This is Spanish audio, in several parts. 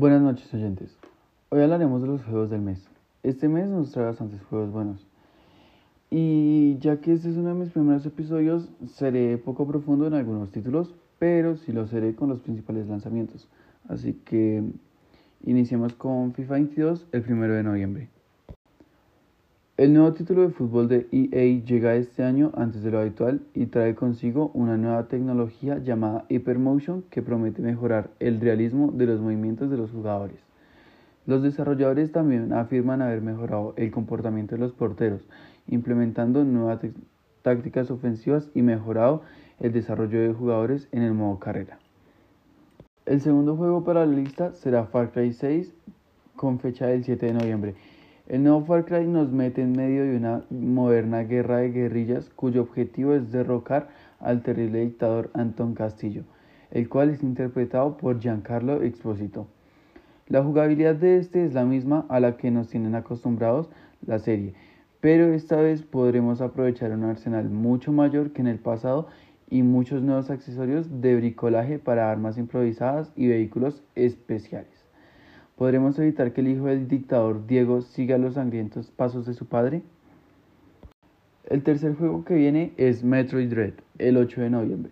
Buenas noches oyentes. Hoy hablaremos de los juegos del mes. Este mes nos trae bastantes juegos buenos. Y ya que este es uno de mis primeros episodios, seré poco profundo en algunos títulos, pero sí lo seré con los principales lanzamientos. Así que iniciemos con FIFA 22 el 1 de noviembre. El nuevo título de fútbol de EA llega este año antes de lo habitual y trae consigo una nueva tecnología llamada Hypermotion que promete mejorar el realismo de los movimientos de los jugadores. Los desarrolladores también afirman haber mejorado el comportamiento de los porteros, implementando nuevas tácticas ofensivas y mejorado el desarrollo de jugadores en el modo carrera. El segundo juego para la lista será Far Cry 6 con fecha del 7 de noviembre. El nuevo Far Cry nos mete en medio de una moderna guerra de guerrillas cuyo objetivo es derrocar al terrible dictador Antón Castillo, el cual es interpretado por Giancarlo Exposito. La jugabilidad de este es la misma a la que nos tienen acostumbrados la serie, pero esta vez podremos aprovechar un arsenal mucho mayor que en el pasado y muchos nuevos accesorios de bricolaje para armas improvisadas y vehículos especiales. ¿Podremos evitar que el hijo del dictador Diego siga los sangrientos pasos de su padre? El tercer juego que viene es Metroid Dread, el 8 de noviembre.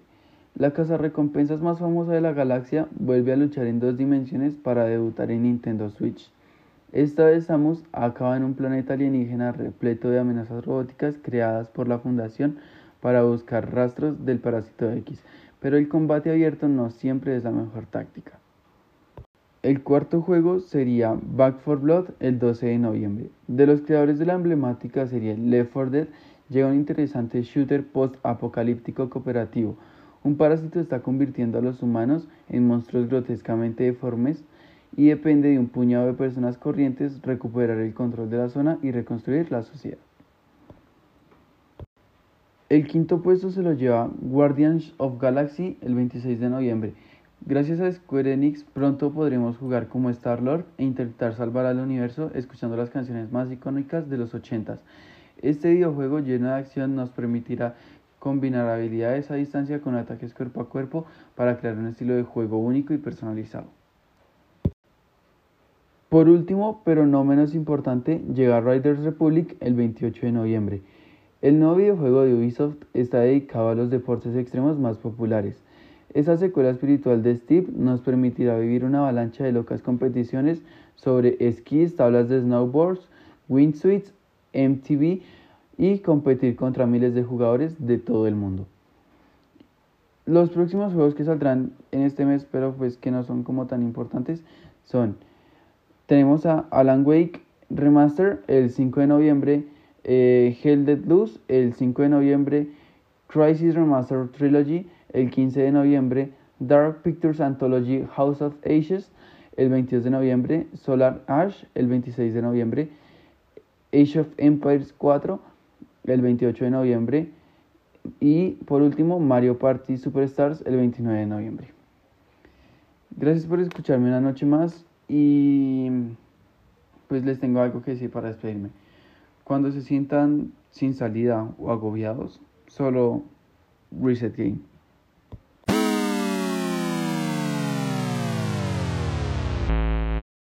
La casa recompensas más famosa de la galaxia vuelve a luchar en dos dimensiones para debutar en Nintendo Switch. Esta vez Samus acaba en un planeta alienígena repleto de amenazas robóticas creadas por la Fundación para buscar rastros del parásito X, pero el combate abierto no siempre es la mejor táctica. El cuarto juego sería Back 4 Blood el 12 de noviembre. De los creadores de la emblemática serie Left 4 Dead llega un interesante shooter post-apocalíptico cooperativo. Un parásito está convirtiendo a los humanos en monstruos grotescamente deformes y depende de un puñado de personas corrientes recuperar el control de la zona y reconstruir la sociedad. El quinto puesto se lo lleva Guardians of Galaxy el 26 de noviembre. Gracias a Square Enix pronto podremos jugar como Star-Lord e intentar salvar al universo escuchando las canciones más icónicas de los 80s. Este videojuego lleno de acción nos permitirá combinar habilidades a distancia con ataques cuerpo a cuerpo para crear un estilo de juego único y personalizado. Por último, pero no menos importante, llega Riders Republic el 28 de noviembre. El nuevo videojuego de Ubisoft está dedicado a los deportes extremos más populares. Esa secuela espiritual de Steve nos permitirá vivir una avalancha de locas competiciones sobre esquís, tablas de snowboards, windsuits, MTV y competir contra miles de jugadores de todo el mundo. Los próximos juegos que saldrán en este mes, pero pues que no son como tan importantes, son tenemos a Alan Wake Remaster el 5 de noviembre, eh, Hell Dead Luz el 5 de noviembre, Crisis Remaster Trilogy el 15 de noviembre, Dark Pictures Anthology House of Ashes el 22 de noviembre, Solar Ash el 26 de noviembre, Age of Empires 4 el 28 de noviembre y por último Mario Party Superstars el 29 de noviembre. Gracias por escucharme una noche más y pues les tengo algo que decir para despedirme. Cuando se sientan sin salida o agobiados, solo reset game.